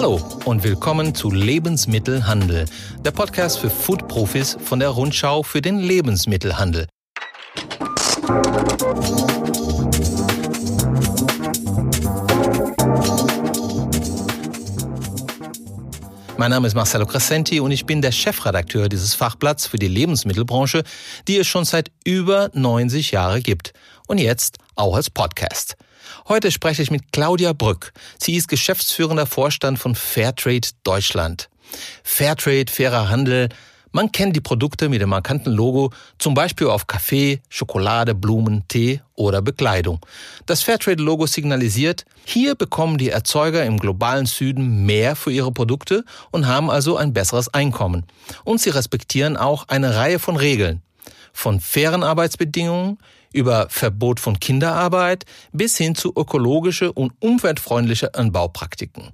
Hallo und willkommen zu Lebensmittelhandel, der Podcast für Food-Profis von der Rundschau für den Lebensmittelhandel. Mein Name ist Marcelo Crescenti und ich bin der Chefredakteur dieses Fachblatts für die Lebensmittelbranche, die es schon seit über 90 Jahren gibt und jetzt auch als Podcast. Heute spreche ich mit Claudia Brück. Sie ist geschäftsführender Vorstand von Fairtrade Deutschland. Fairtrade, fairer Handel, man kennt die Produkte mit dem markanten Logo, zum Beispiel auf Kaffee, Schokolade, Blumen, Tee oder Bekleidung. Das Fairtrade-Logo signalisiert, hier bekommen die Erzeuger im globalen Süden mehr für ihre Produkte und haben also ein besseres Einkommen. Und sie respektieren auch eine Reihe von Regeln. Von fairen Arbeitsbedingungen über Verbot von Kinderarbeit bis hin zu ökologische und umweltfreundliche Anbaupraktiken.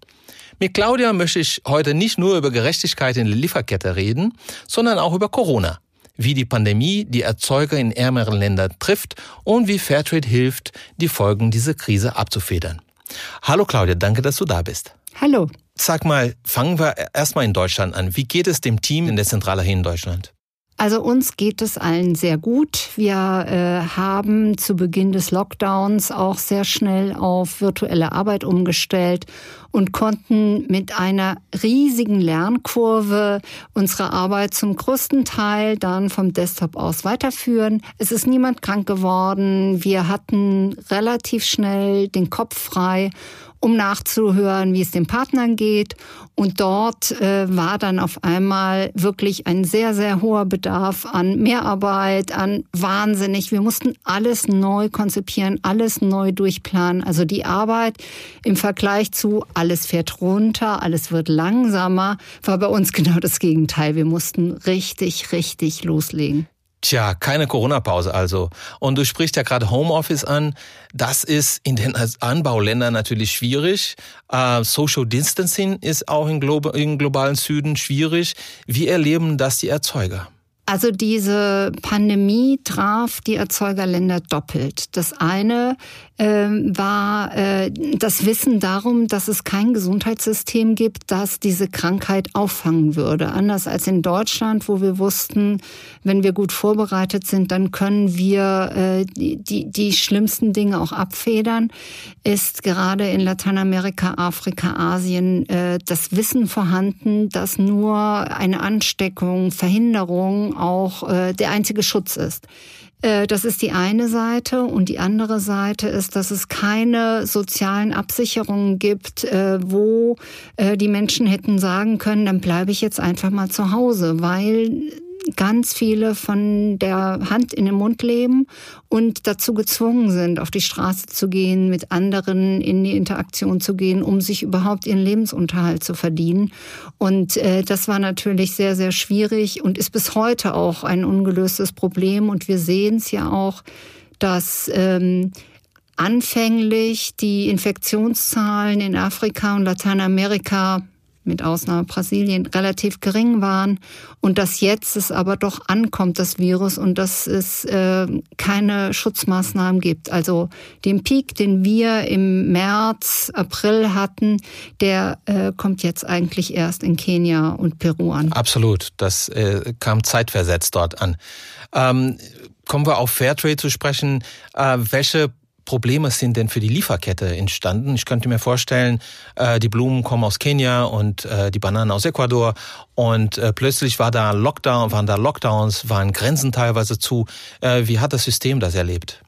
Mit Claudia möchte ich heute nicht nur über Gerechtigkeit in der Lieferkette reden, sondern auch über Corona. Wie die Pandemie die Erzeuger in ärmeren Ländern trifft und wie Fairtrade hilft, die Folgen dieser Krise abzufedern. Hallo Claudia, danke, dass du da bist. Hallo. Sag mal, fangen wir erstmal in Deutschland an. Wie geht es dem Team in der Zentrale hier in Deutschland? Also uns geht es allen sehr gut. Wir äh, haben zu Beginn des Lockdowns auch sehr schnell auf virtuelle Arbeit umgestellt und konnten mit einer riesigen Lernkurve unsere Arbeit zum größten Teil dann vom Desktop aus weiterführen. Es ist niemand krank geworden. Wir hatten relativ schnell den Kopf frei um nachzuhören, wie es den Partnern geht. Und dort äh, war dann auf einmal wirklich ein sehr, sehr hoher Bedarf an Mehrarbeit, an wahnsinnig. Wir mussten alles neu konzipieren, alles neu durchplanen. Also die Arbeit im Vergleich zu alles fährt runter, alles wird langsamer, war bei uns genau das Gegenteil. Wir mussten richtig, richtig loslegen. Tja, keine Corona-Pause also. Und du sprichst ja gerade Homeoffice an. Das ist in den Anbauländern natürlich schwierig. Uh, Social Distancing ist auch im, Glo im globalen Süden schwierig. Wie erleben das die Erzeuger? Also diese Pandemie traf die Erzeugerländer doppelt. Das eine äh, war äh, das Wissen darum, dass es kein Gesundheitssystem gibt, das diese Krankheit auffangen würde. Anders als in Deutschland, wo wir wussten, wenn wir gut vorbereitet sind, dann können wir äh, die, die schlimmsten Dinge auch abfedern, ist gerade in Lateinamerika, Afrika, Asien äh, das Wissen vorhanden, dass nur eine Ansteckung, Verhinderung, auch äh, der einzige Schutz ist. Äh, das ist die eine Seite. Und die andere Seite ist, dass es keine sozialen Absicherungen gibt, äh, wo äh, die Menschen hätten sagen können, dann bleibe ich jetzt einfach mal zu Hause, weil ganz viele von der Hand in den Mund leben und dazu gezwungen sind, auf die Straße zu gehen, mit anderen in die Interaktion zu gehen, um sich überhaupt ihren Lebensunterhalt zu verdienen. Und äh, das war natürlich sehr, sehr schwierig und ist bis heute auch ein ungelöstes Problem. Und wir sehen es ja auch, dass ähm, anfänglich die Infektionszahlen in Afrika und Lateinamerika mit Ausnahme Brasilien, relativ gering waren und dass jetzt es aber doch ankommt, das Virus, und dass es äh, keine Schutzmaßnahmen gibt. Also den Peak, den wir im März, April hatten, der äh, kommt jetzt eigentlich erst in Kenia und Peru an. Absolut, das äh, kam zeitversetzt dort an. Ähm, kommen wir auf Fairtrade zu sprechen. Äh, welche Probleme sind denn für die Lieferkette entstanden? Ich könnte mir vorstellen, äh, die Blumen kommen aus Kenia und äh, die Bananen aus Ecuador und äh, plötzlich war da Lockdown, waren da Lockdowns, waren Grenzen teilweise zu. Wie hat das System das erlebt?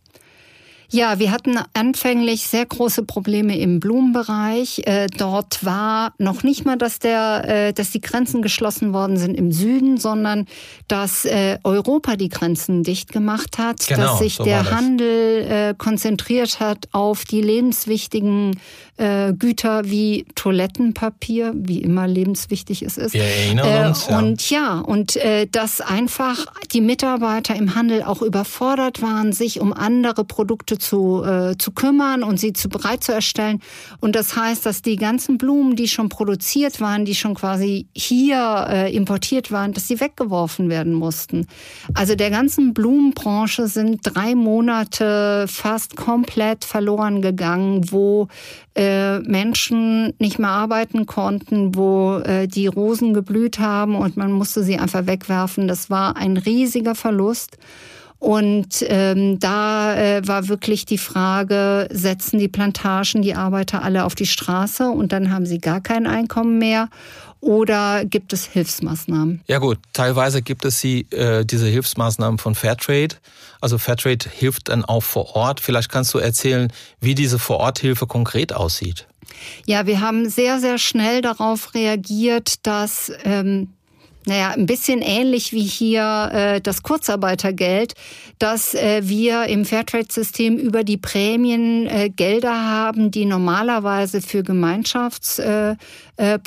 Ja, wir hatten anfänglich sehr große Probleme im Blumenbereich. Äh, dort war noch nicht mal, dass, der, äh, dass die Grenzen geschlossen worden sind im Süden, sondern dass äh, Europa die Grenzen dicht gemacht hat, genau, dass sich so der Handel konzentriert hat auf die lebenswichtigen Güter wie Toilettenpapier, wie immer lebenswichtig es ist. Wir erinnern uns, ja. Und ja, und dass einfach die Mitarbeiter im Handel auch überfordert waren, sich um andere Produkte zu, äh, zu kümmern und sie zu bereit zu erstellen. Und das heißt, dass die ganzen Blumen, die schon produziert waren, die schon quasi hier äh, importiert waren, dass sie weggeworfen werden mussten. Also der ganzen Blumenbranche sind drei Monate fast komplett verloren gegangen, wo äh, Menschen nicht mehr arbeiten konnten, wo äh, die Rosen geblüht haben und man musste sie einfach wegwerfen. Das war ein riesiger Verlust. Und ähm, da äh, war wirklich die Frage, setzen die Plantagen die Arbeiter alle auf die Straße und dann haben sie gar kein Einkommen mehr oder gibt es Hilfsmaßnahmen? Ja gut, teilweise gibt es sie, äh, diese Hilfsmaßnahmen von Fairtrade. Also Fairtrade hilft dann auch vor Ort. Vielleicht kannst du erzählen, wie diese Vororthilfe konkret aussieht. Ja, wir haben sehr, sehr schnell darauf reagiert, dass ähm, naja, ein bisschen ähnlich wie hier äh, das Kurzarbeitergeld, dass äh, wir im Fairtrade-System über die Prämien äh, Gelder haben, die normalerweise für Gemeinschaftsprojekte äh, äh,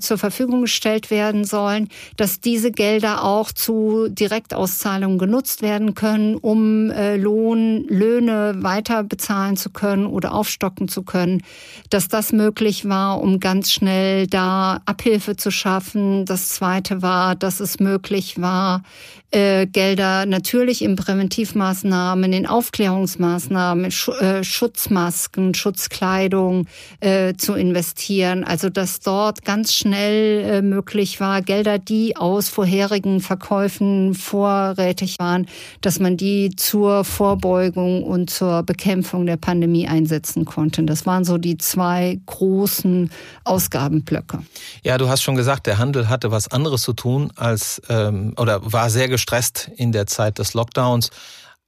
zur Verfügung gestellt werden sollen, dass diese Gelder auch zu Direktauszahlungen genutzt werden können, um äh, Lohn, Löhne weiter bezahlen zu können oder aufstocken zu können, dass das möglich war, um ganz schnell da Abhilfe zu schaffen. Das zweite war, war, dass es möglich war, äh, Gelder natürlich in Präventivmaßnahmen, in Aufklärungsmaßnahmen, äh, Schutzmasken, Schutzkleidung äh, zu investieren. Also dass dort ganz schnell möglich war, Gelder, die aus vorherigen Verkäufen vorrätig waren, dass man die zur Vorbeugung und zur Bekämpfung der Pandemie einsetzen konnte. Das waren so die zwei großen Ausgabenblöcke. Ja, du hast schon gesagt, der Handel hatte was anderes zu tun als ähm, oder war sehr gestresst in der Zeit des Lockdowns.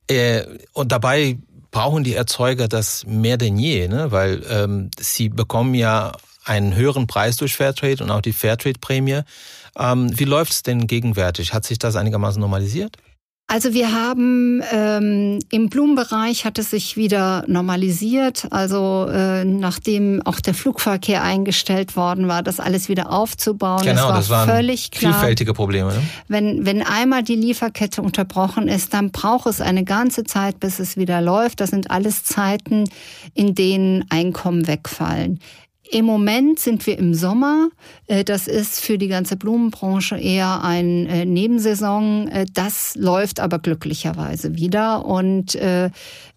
Äh, und dabei brauchen die Erzeuger das mehr denn je, ne? weil ähm, sie bekommen ja einen höheren Preis durch Fairtrade und auch die Fairtrade-Prämie. Ähm, wie läuft es denn gegenwärtig? Hat sich das einigermaßen normalisiert? Also wir haben ähm, im Blumenbereich hat es sich wieder normalisiert. Also äh, nachdem auch der Flugverkehr eingestellt worden war, das alles wieder aufzubauen. Genau, war das waren völlig klar, vielfältige Probleme. Ne? Wenn wenn einmal die Lieferkette unterbrochen ist, dann braucht es eine ganze Zeit, bis es wieder läuft. Das sind alles Zeiten, in denen Einkommen wegfallen. Im Moment sind wir im Sommer. Äh, das ist für die ganze Blumenbranche eher ein äh, Nebensaison. Äh, das läuft aber glücklicherweise wieder und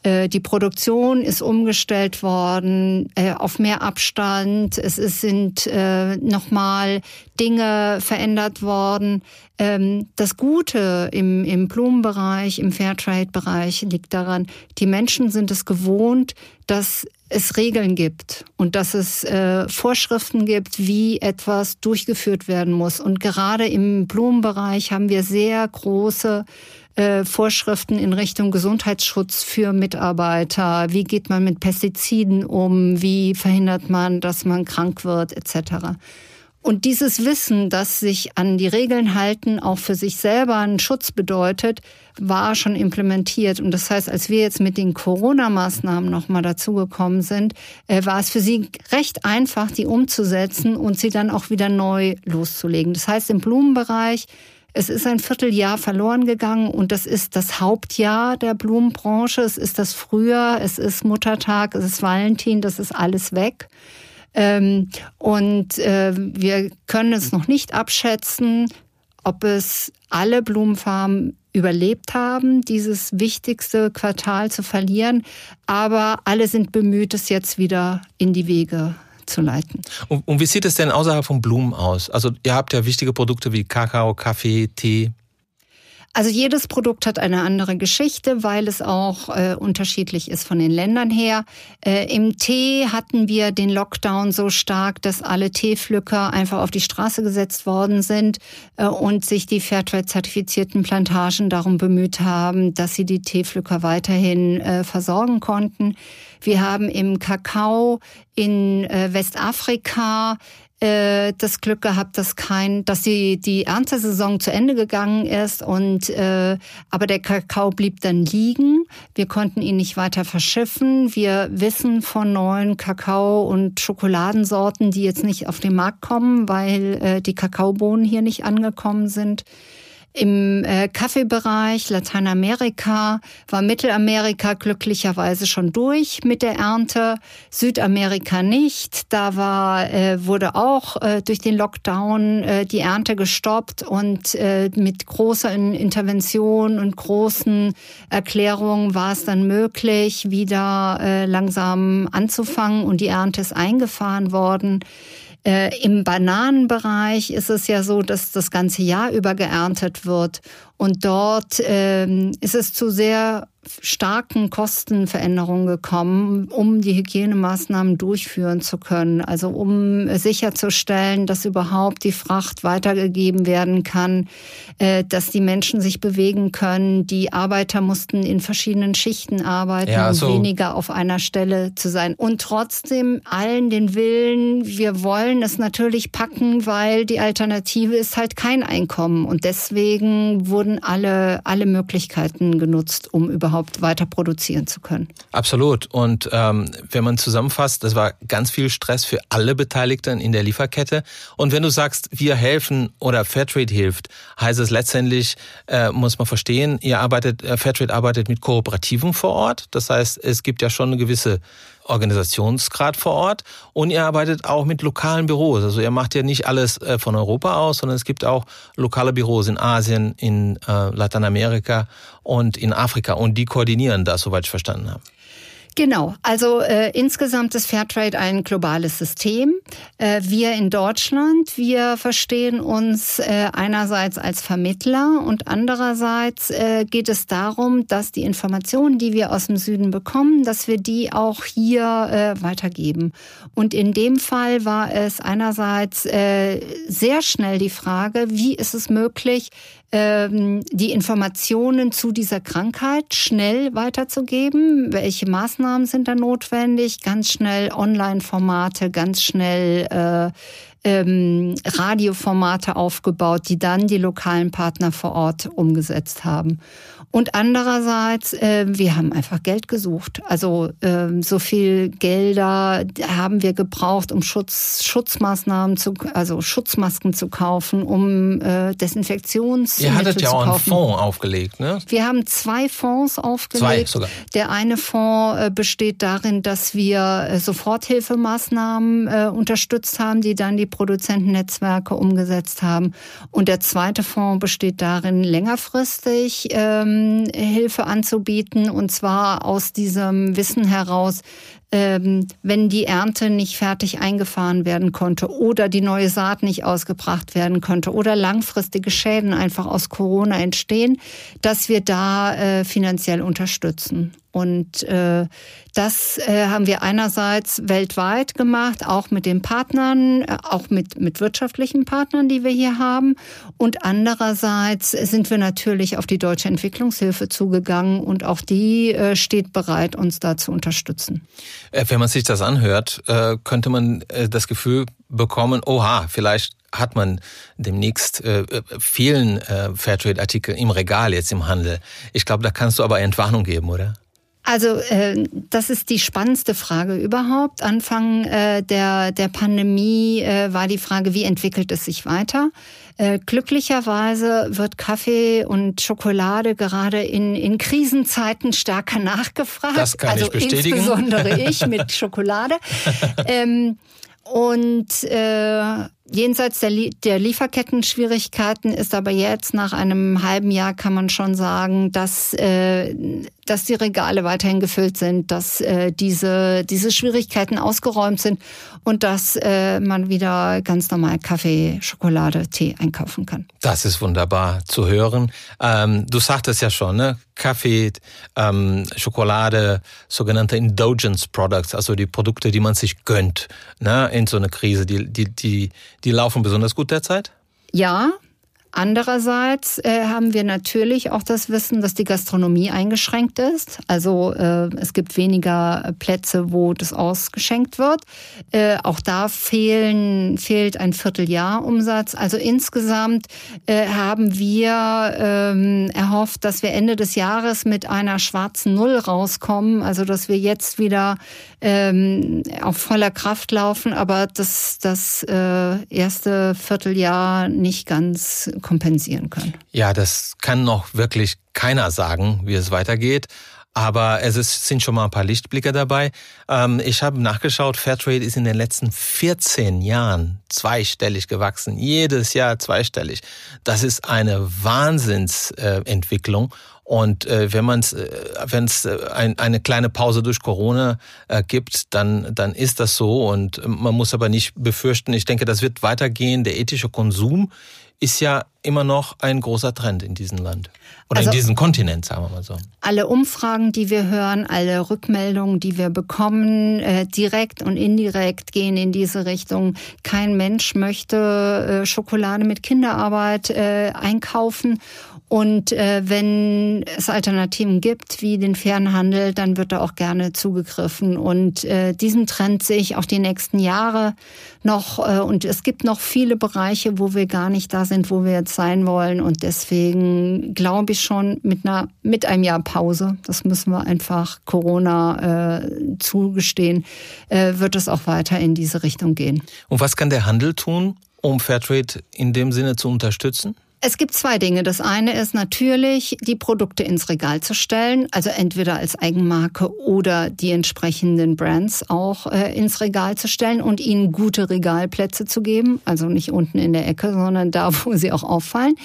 die Produktion ist umgestellt worden auf mehr Abstand. Es sind nochmal Dinge verändert worden. Ähm, das Gute im, im Blumenbereich, im Fairtrade-Bereich liegt daran, die Menschen sind es gewohnt, dass es Regeln gibt und dass es äh, Vorschriften gibt, wie etwas durchgeführt werden muss. Und gerade im Blumenbereich haben wir sehr große äh, Vorschriften in Richtung Gesundheitsschutz für Mitarbeiter. Wie geht man mit Pestiziden um? Wie verhindert man, dass man krank wird, etc. Und dieses Wissen, dass sich an die Regeln halten auch für sich selber einen Schutz bedeutet, war schon implementiert. Und das heißt, als wir jetzt mit den Corona-Maßnahmen nochmal dazugekommen sind, äh, war es für sie recht einfach, die umzusetzen und sie dann auch wieder neu loszulegen. Das heißt, im Blumenbereich, es ist ein Vierteljahr verloren gegangen und das ist das Hauptjahr der Blumenbranche. Es ist das Frühjahr, es ist Muttertag, es ist Valentin, das ist alles weg. Ähm, und äh, wir können es noch nicht abschätzen, ob es alle Blumenfarmen überlebt haben, dieses wichtigste Quartal zu verlieren. Aber alle sind bemüht, es jetzt wieder in die Wege zu leiten. Und, und wie sieht es denn außerhalb von Blumen aus? Also ihr habt ja wichtige Produkte wie Kakao, Kaffee, Tee. Also jedes Produkt hat eine andere Geschichte, weil es auch äh, unterschiedlich ist von den Ländern her. Äh, Im Tee hatten wir den Lockdown so stark, dass alle Teepflücker einfach auf die Straße gesetzt worden sind äh, und sich die Fairtrade-zertifizierten Plantagen darum bemüht haben, dass sie die Teepflücker weiterhin äh, versorgen konnten. Wir haben im Kakao in äh, Westafrika äh, das Glück gehabt, dass kein, dass die, die Erntesaison zu Ende gegangen ist und äh, aber der Kakao blieb dann liegen. Wir konnten ihn nicht weiter verschiffen. Wir wissen von neuen Kakao- und Schokoladensorten, die jetzt nicht auf den Markt kommen, weil äh, die Kakaobohnen hier nicht angekommen sind. Im äh, Kaffeebereich Lateinamerika war Mittelamerika glücklicherweise schon durch mit der Ernte, Südamerika nicht. Da war äh, wurde auch äh, durch den Lockdown äh, die Ernte gestoppt und äh, mit großer Intervention und großen Erklärungen war es dann möglich, wieder äh, langsam anzufangen und die Ernte ist eingefahren worden. Äh, Im Bananenbereich ist es ja so, dass das ganze Jahr über geerntet wird. Und dort ähm, ist es zu sehr starken Kostenveränderungen gekommen, um die Hygienemaßnahmen durchführen zu können. Also um sicherzustellen, dass überhaupt die Fracht weitergegeben werden kann, äh, dass die Menschen sich bewegen können. Die Arbeiter mussten in verschiedenen Schichten arbeiten, ja, so. um weniger auf einer Stelle zu sein. Und trotzdem allen den Willen, wir wollen es natürlich packen, weil die Alternative ist halt kein Einkommen. Und deswegen wurden alle, alle Möglichkeiten genutzt, um überhaupt überhaupt weiter produzieren zu können. Absolut. Und ähm, wenn man zusammenfasst, das war ganz viel Stress für alle Beteiligten in der Lieferkette. Und wenn du sagst, wir helfen oder Fairtrade hilft, heißt es letztendlich, äh, muss man verstehen, ihr arbeitet, äh, Fairtrade arbeitet mit Kooperativen vor Ort. Das heißt, es gibt ja schon eine gewisse Organisationsgrad vor Ort und ihr arbeitet auch mit lokalen Büros. Also ihr macht ja nicht alles äh, von Europa aus, sondern es gibt auch lokale Büros in Asien, in äh, Lateinamerika und in Afrika und die koordinieren das, soweit ich verstanden habe. Genau, also äh, insgesamt ist Fairtrade ein globales System. Äh, wir in Deutschland, wir verstehen uns äh, einerseits als Vermittler und andererseits äh, geht es darum, dass die Informationen, die wir aus dem Süden bekommen, dass wir die auch hier äh, weitergeben. Und in dem Fall war es einerseits äh, sehr schnell die Frage, wie ist es möglich, ähm, die Informationen zu dieser Krankheit schnell weiterzugeben. Welche Maßnahmen sind da notwendig? Ganz schnell Online-Formate, ganz schnell äh, ähm, Radioformate aufgebaut, die dann die lokalen Partner vor Ort umgesetzt haben. Und andererseits, äh, wir haben einfach Geld gesucht. Also äh, so viel Gelder haben wir gebraucht, um Schutz, Schutzmaßnahmen zu, also Schutzmasken zu kaufen, um äh, Desinfektionsmittel Ihr hattet ja auch einen Fonds aufgelegt, ne? Wir haben zwei Fonds aufgelegt. Zwei sogar. Der eine Fonds äh, besteht darin, dass wir äh, Soforthilfemaßnahmen äh, unterstützt haben, die dann die Produzentennetzwerke umgesetzt haben. Und der zweite Fonds besteht darin, längerfristig ähm, Hilfe anzubieten und zwar aus diesem Wissen heraus, ähm, wenn die Ernte nicht fertig eingefahren werden konnte oder die neue Saat nicht ausgebracht werden konnte oder langfristige Schäden einfach aus Corona entstehen, dass wir da äh, finanziell unterstützen. Und äh, das äh, haben wir einerseits weltweit gemacht, auch mit den Partnern, äh, auch mit, mit wirtschaftlichen Partnern, die wir hier haben. Und andererseits sind wir natürlich auf die deutsche Entwicklungshilfe zugegangen und auch die äh, steht bereit, uns da zu unterstützen. Äh, wenn man sich das anhört, äh, könnte man äh, das Gefühl bekommen, oha, vielleicht hat man demnächst vielen Fairtrade-Artikel im Regal jetzt im Handel. Ich glaube, da kannst du aber Entwarnung geben, oder? Also äh, das ist die spannendste Frage überhaupt. Anfang äh, der, der Pandemie äh, war die Frage, wie entwickelt es sich weiter? Äh, glücklicherweise wird Kaffee und Schokolade gerade in, in Krisenzeiten stärker nachgefragt. Das kann also ich bestätigen. Insbesondere ich mit Schokolade. ähm, und äh, Jenseits der, der Lieferketten-Schwierigkeiten ist aber jetzt nach einem halben Jahr kann man schon sagen, dass, äh, dass die Regale weiterhin gefüllt sind, dass äh, diese, diese Schwierigkeiten ausgeräumt sind und dass äh, man wieder ganz normal Kaffee, Schokolade, Tee einkaufen kann. Das ist wunderbar zu hören. Ähm, du sagtest ja schon, ne? Kaffee, ähm, Schokolade, sogenannte Indulgence Products, also die Produkte, die man sich gönnt, ne? in so einer Krise, die, die, die die laufen besonders gut derzeit? Ja, Andererseits äh, haben wir natürlich auch das Wissen, dass die Gastronomie eingeschränkt ist. Also äh, es gibt weniger Plätze, wo das ausgeschenkt wird. Äh, auch da fehlen, fehlt ein Vierteljahr Umsatz. Also insgesamt äh, haben wir ähm, erhofft, dass wir Ende des Jahres mit einer schwarzen Null rauskommen. Also dass wir jetzt wieder ähm, auf voller Kraft laufen, aber dass das äh, erste Vierteljahr nicht ganz kompensieren können. Ja, das kann noch wirklich keiner sagen, wie es weitergeht. Aber es ist, sind schon mal ein paar Lichtblicke dabei. Ähm, ich habe nachgeschaut, Fairtrade ist in den letzten 14 Jahren zweistellig gewachsen. Jedes Jahr zweistellig. Das ist eine Wahnsinnsentwicklung. Und äh, wenn man es, äh, wenn es äh, ein, eine kleine Pause durch Corona äh, gibt, dann dann ist das so. Und man muss aber nicht befürchten. Ich denke, das wird weitergehen. Der ethische Konsum ist ja immer noch ein großer Trend in diesem Land. Oder also, in diesem Kontinent, sagen wir mal so. Alle Umfragen, die wir hören, alle Rückmeldungen, die wir bekommen, äh, direkt und indirekt gehen in diese Richtung. Kein Mensch möchte äh, Schokolade mit Kinderarbeit äh, einkaufen. Und äh, wenn es Alternativen gibt, wie den Fernhandel, dann wird da auch gerne zugegriffen. Und äh, diesen Trend sehe ich auch die nächsten Jahre noch. Äh, und es gibt noch viele Bereiche, wo wir gar nicht da sind, wo wir jetzt sein wollen. Und deswegen glaube ich schon mit einer mit einem Jahr Pause, das müssen wir einfach Corona äh, zugestehen, äh, wird es auch weiter in diese Richtung gehen. Und was kann der Handel tun, um Fairtrade in dem Sinne zu unterstützen? Es gibt zwei Dinge. Das eine ist natürlich, die Produkte ins Regal zu stellen, also entweder als Eigenmarke oder die entsprechenden Brands auch äh, ins Regal zu stellen und ihnen gute Regalplätze zu geben, also nicht unten in der Ecke, sondern da, wo sie auch auffallen.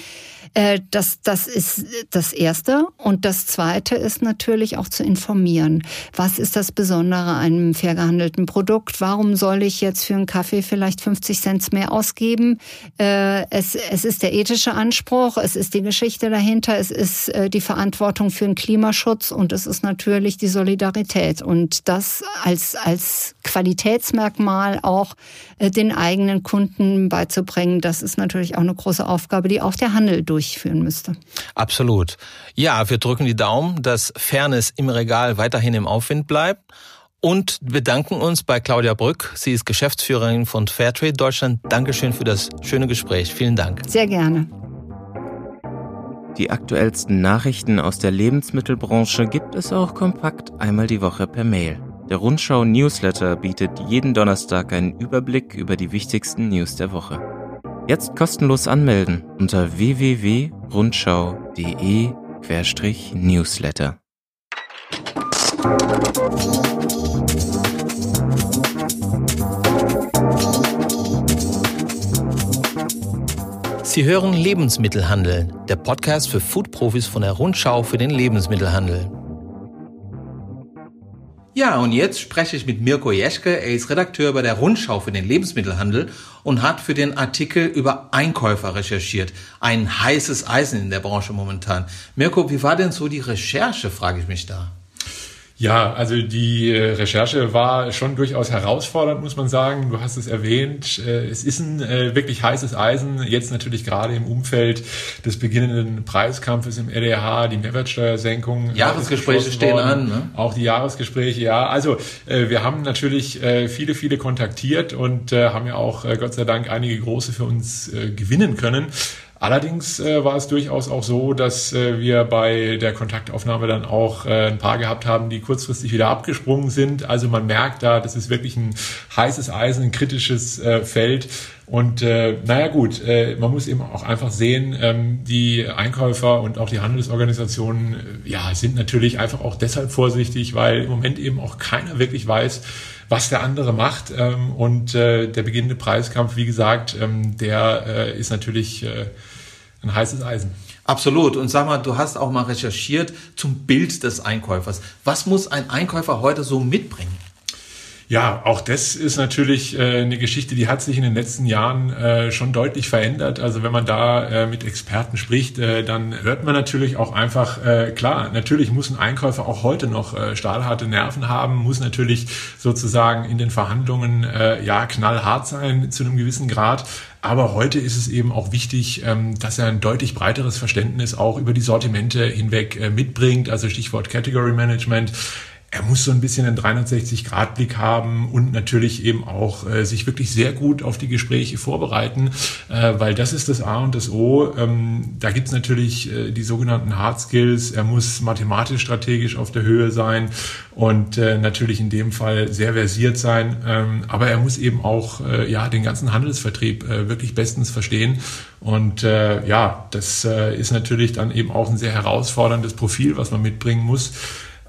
Äh, das, das ist das Erste. Und das Zweite ist natürlich auch zu informieren. Was ist das Besondere an einem fair gehandelten Produkt? Warum soll ich jetzt für einen Kaffee vielleicht 50 Cent mehr ausgeben? Äh, es, es ist der ethische Anspruch, es ist die Geschichte dahinter, es ist äh, die Verantwortung für den Klimaschutz und es ist natürlich die Solidarität. Und das als, als Qualitätsmerkmal auch den eigenen Kunden beizubringen, das ist natürlich auch eine große Aufgabe, die auch der Handel durch durchführen müsste. Absolut. Ja, wir drücken die Daumen, dass Fairness im Regal weiterhin im Aufwind bleibt und bedanken uns bei Claudia Brück. Sie ist Geschäftsführerin von Fairtrade Deutschland. Dankeschön für das schöne Gespräch. Vielen Dank. Sehr gerne. Die aktuellsten Nachrichten aus der Lebensmittelbranche gibt es auch kompakt einmal die Woche per Mail. Der Rundschau Newsletter bietet jeden Donnerstag einen Überblick über die wichtigsten News der Woche. Jetzt kostenlos anmelden unter www.rundschau.de-newsletter. Sie hören Lebensmittelhandel, der Podcast für Foodprofis von der Rundschau für den Lebensmittelhandel. Ja, und jetzt spreche ich mit Mirko Jeschke. Er ist Redakteur bei der Rundschau für den Lebensmittelhandel und hat für den Artikel über Einkäufer recherchiert. Ein heißes Eisen in der Branche momentan. Mirko, wie war denn so die Recherche, frage ich mich da. Ja, also die äh, Recherche war schon durchaus herausfordernd, muss man sagen. Du hast es erwähnt. Äh, es ist ein äh, wirklich heißes Eisen. Jetzt natürlich gerade im Umfeld des beginnenden Preiskampfes im LDH, die Mehrwertsteuersenkung. Jahresgespräche stehen an. Ne? Auch die Jahresgespräche, ja. Also wir haben natürlich viele, viele kontaktiert und haben ja auch Gott sei Dank einige große für uns gewinnen können. Allerdings äh, war es durchaus auch so, dass äh, wir bei der Kontaktaufnahme dann auch äh, ein paar gehabt haben, die kurzfristig wieder abgesprungen sind. Also man merkt da, das ist wirklich ein heißes Eisen, ein kritisches äh, Feld. Und äh, naja gut, äh, man muss eben auch einfach sehen, ähm, die Einkäufer und auch die Handelsorganisationen äh, ja, sind natürlich einfach auch deshalb vorsichtig, weil im Moment eben auch keiner wirklich weiß, was der andere macht. Ähm, und äh, der beginnende Preiskampf, wie gesagt, ähm, der äh, ist natürlich äh, ein heißes Eisen. Absolut. Und sag mal, du hast auch mal recherchiert zum Bild des Einkäufers. Was muss ein Einkäufer heute so mitbringen? Ja, auch das ist natürlich äh, eine Geschichte, die hat sich in den letzten Jahren äh, schon deutlich verändert. Also wenn man da äh, mit Experten spricht, äh, dann hört man natürlich auch einfach, äh, klar, natürlich muss ein Einkäufer auch heute noch äh, stahlharte Nerven haben, muss natürlich sozusagen in den Verhandlungen äh, ja knallhart sein zu einem gewissen Grad. Aber heute ist es eben auch wichtig, ähm, dass er ein deutlich breiteres Verständnis auch über die Sortimente hinweg äh, mitbringt. Also Stichwort Category Management er muss so ein bisschen einen 360-Grad-Blick haben und natürlich eben auch äh, sich wirklich sehr gut auf die Gespräche vorbereiten, äh, weil das ist das A und das O. Ähm, da gibt's natürlich äh, die sogenannten Hard Skills. Er muss mathematisch strategisch auf der Höhe sein und äh, natürlich in dem Fall sehr versiert sein. Ähm, aber er muss eben auch äh, ja den ganzen Handelsvertrieb äh, wirklich bestens verstehen. Und äh, ja, das äh, ist natürlich dann eben auch ein sehr herausforderndes Profil, was man mitbringen muss.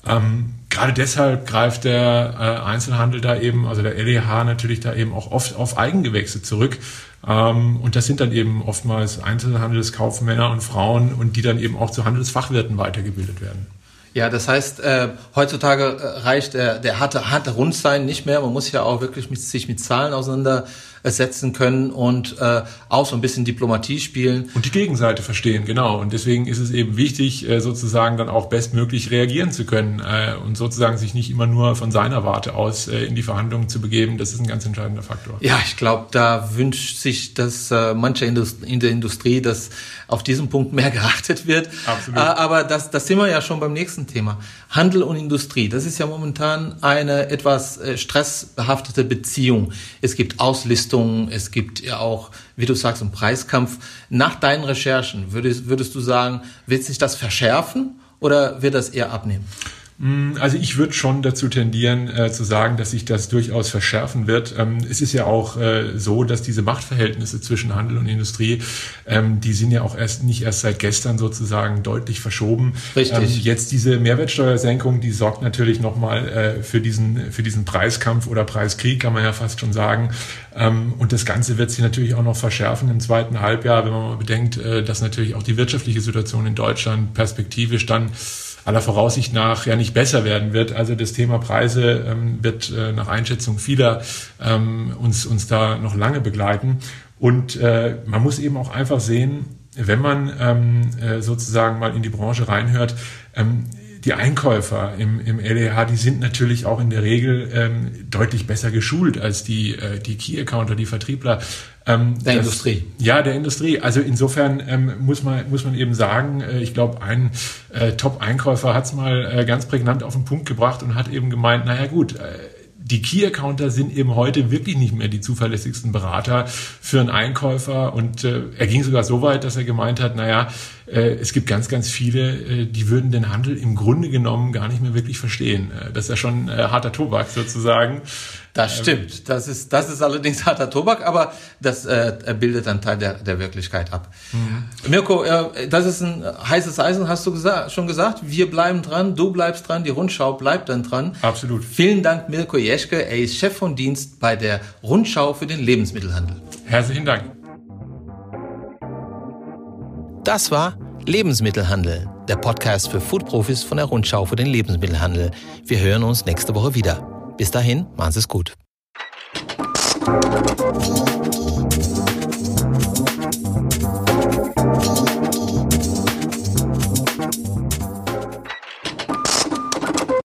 Ähm, gerade deshalb greift der äh, Einzelhandel da eben, also der LEH natürlich da eben auch oft auf Eigengewächse zurück. Ähm, und das sind dann eben oftmals Einzelhandelskaufmänner und Frauen und die dann eben auch zu Handelsfachwirten weitergebildet werden. Ja, das heißt, äh, heutzutage äh, reicht der, der harte, harte Rundsein nicht mehr. Man muss ja auch wirklich mit, sich mit Zahlen auseinander setzen können und äh, auch so ein bisschen Diplomatie spielen. Und die Gegenseite verstehen, genau. Und deswegen ist es eben wichtig, äh, sozusagen dann auch bestmöglich reagieren zu können äh, und sozusagen sich nicht immer nur von seiner Warte aus äh, in die Verhandlungen zu begeben. Das ist ein ganz entscheidender Faktor. Ja, ich glaube, da wünscht sich das äh, manche Indust in der Industrie, dass auf diesen Punkt mehr geachtet wird. Absolut. Äh, aber das, das sind wir ja schon beim nächsten Thema. Handel und Industrie, das ist ja momentan eine etwas äh, stressbehaftete Beziehung. Es gibt Auslistungen, es gibt ja auch, wie du sagst, einen Preiskampf. Nach deinen Recherchen würdest, würdest du sagen, wird sich das verschärfen oder wird das eher abnehmen? Mm, also ich würde schon dazu tendieren äh, zu sagen, dass sich das durchaus verschärfen wird. Ähm, es ist ja auch äh, so, dass diese Machtverhältnisse zwischen Handel und Industrie, ähm, die sind ja auch erst nicht erst seit gestern sozusagen deutlich verschoben. Richtig. Ähm, jetzt diese Mehrwertsteuersenkung, die sorgt natürlich nochmal äh, für diesen für diesen Preiskampf oder Preiskrieg, kann man ja fast schon sagen. Ähm, und das Ganze wird sich natürlich auch noch verschärfen im zweiten Halbjahr, wenn man mal bedenkt, äh, dass natürlich auch die wirtschaftliche Situation in Deutschland perspektivisch dann aller Voraussicht nach ja nicht besser werden wird. Also das Thema Preise ähm, wird äh, nach Einschätzung vieler ähm, uns, uns da noch lange begleiten. Und äh, man muss eben auch einfach sehen, wenn man ähm, äh, sozusagen mal in die Branche reinhört, ähm, die Einkäufer im, im LEH, die sind natürlich auch in der Regel ähm, deutlich besser geschult als die, äh, die Key-Accounter, die Vertriebler. Ähm, der das, Industrie. Ja, der Industrie. Also insofern ähm, muss, man, muss man eben sagen, äh, ich glaube, ein äh, Top-Einkäufer hat es mal äh, ganz prägnant auf den Punkt gebracht und hat eben gemeint, naja gut, äh, die Key-Accounter sind eben heute wirklich nicht mehr die zuverlässigsten Berater für einen Einkäufer. Und äh, er ging sogar so weit, dass er gemeint hat, naja, äh, es gibt ganz, ganz viele, äh, die würden den Handel im Grunde genommen gar nicht mehr wirklich verstehen. Äh, das ist ja schon äh, harter Tobak sozusagen. Das ähm, stimmt. Das ist, das ist allerdings harter Tobak, aber das äh, bildet einen Teil der, der Wirklichkeit ab. Mhm. Mirko, äh, das ist ein heißes Eisen, hast du gesagt, schon gesagt. Wir bleiben dran, du bleibst dran, die Rundschau bleibt dann dran. Absolut. Vielen Dank, Mirko Jeschke. Er ist Chef von Dienst bei der Rundschau für den Lebensmittelhandel. Herzlichen Dank. Das war Lebensmittelhandel, der Podcast für Foodprofis von der Rundschau für den Lebensmittelhandel. Wir hören uns nächste Woche wieder. Bis dahin, machen Sie es gut.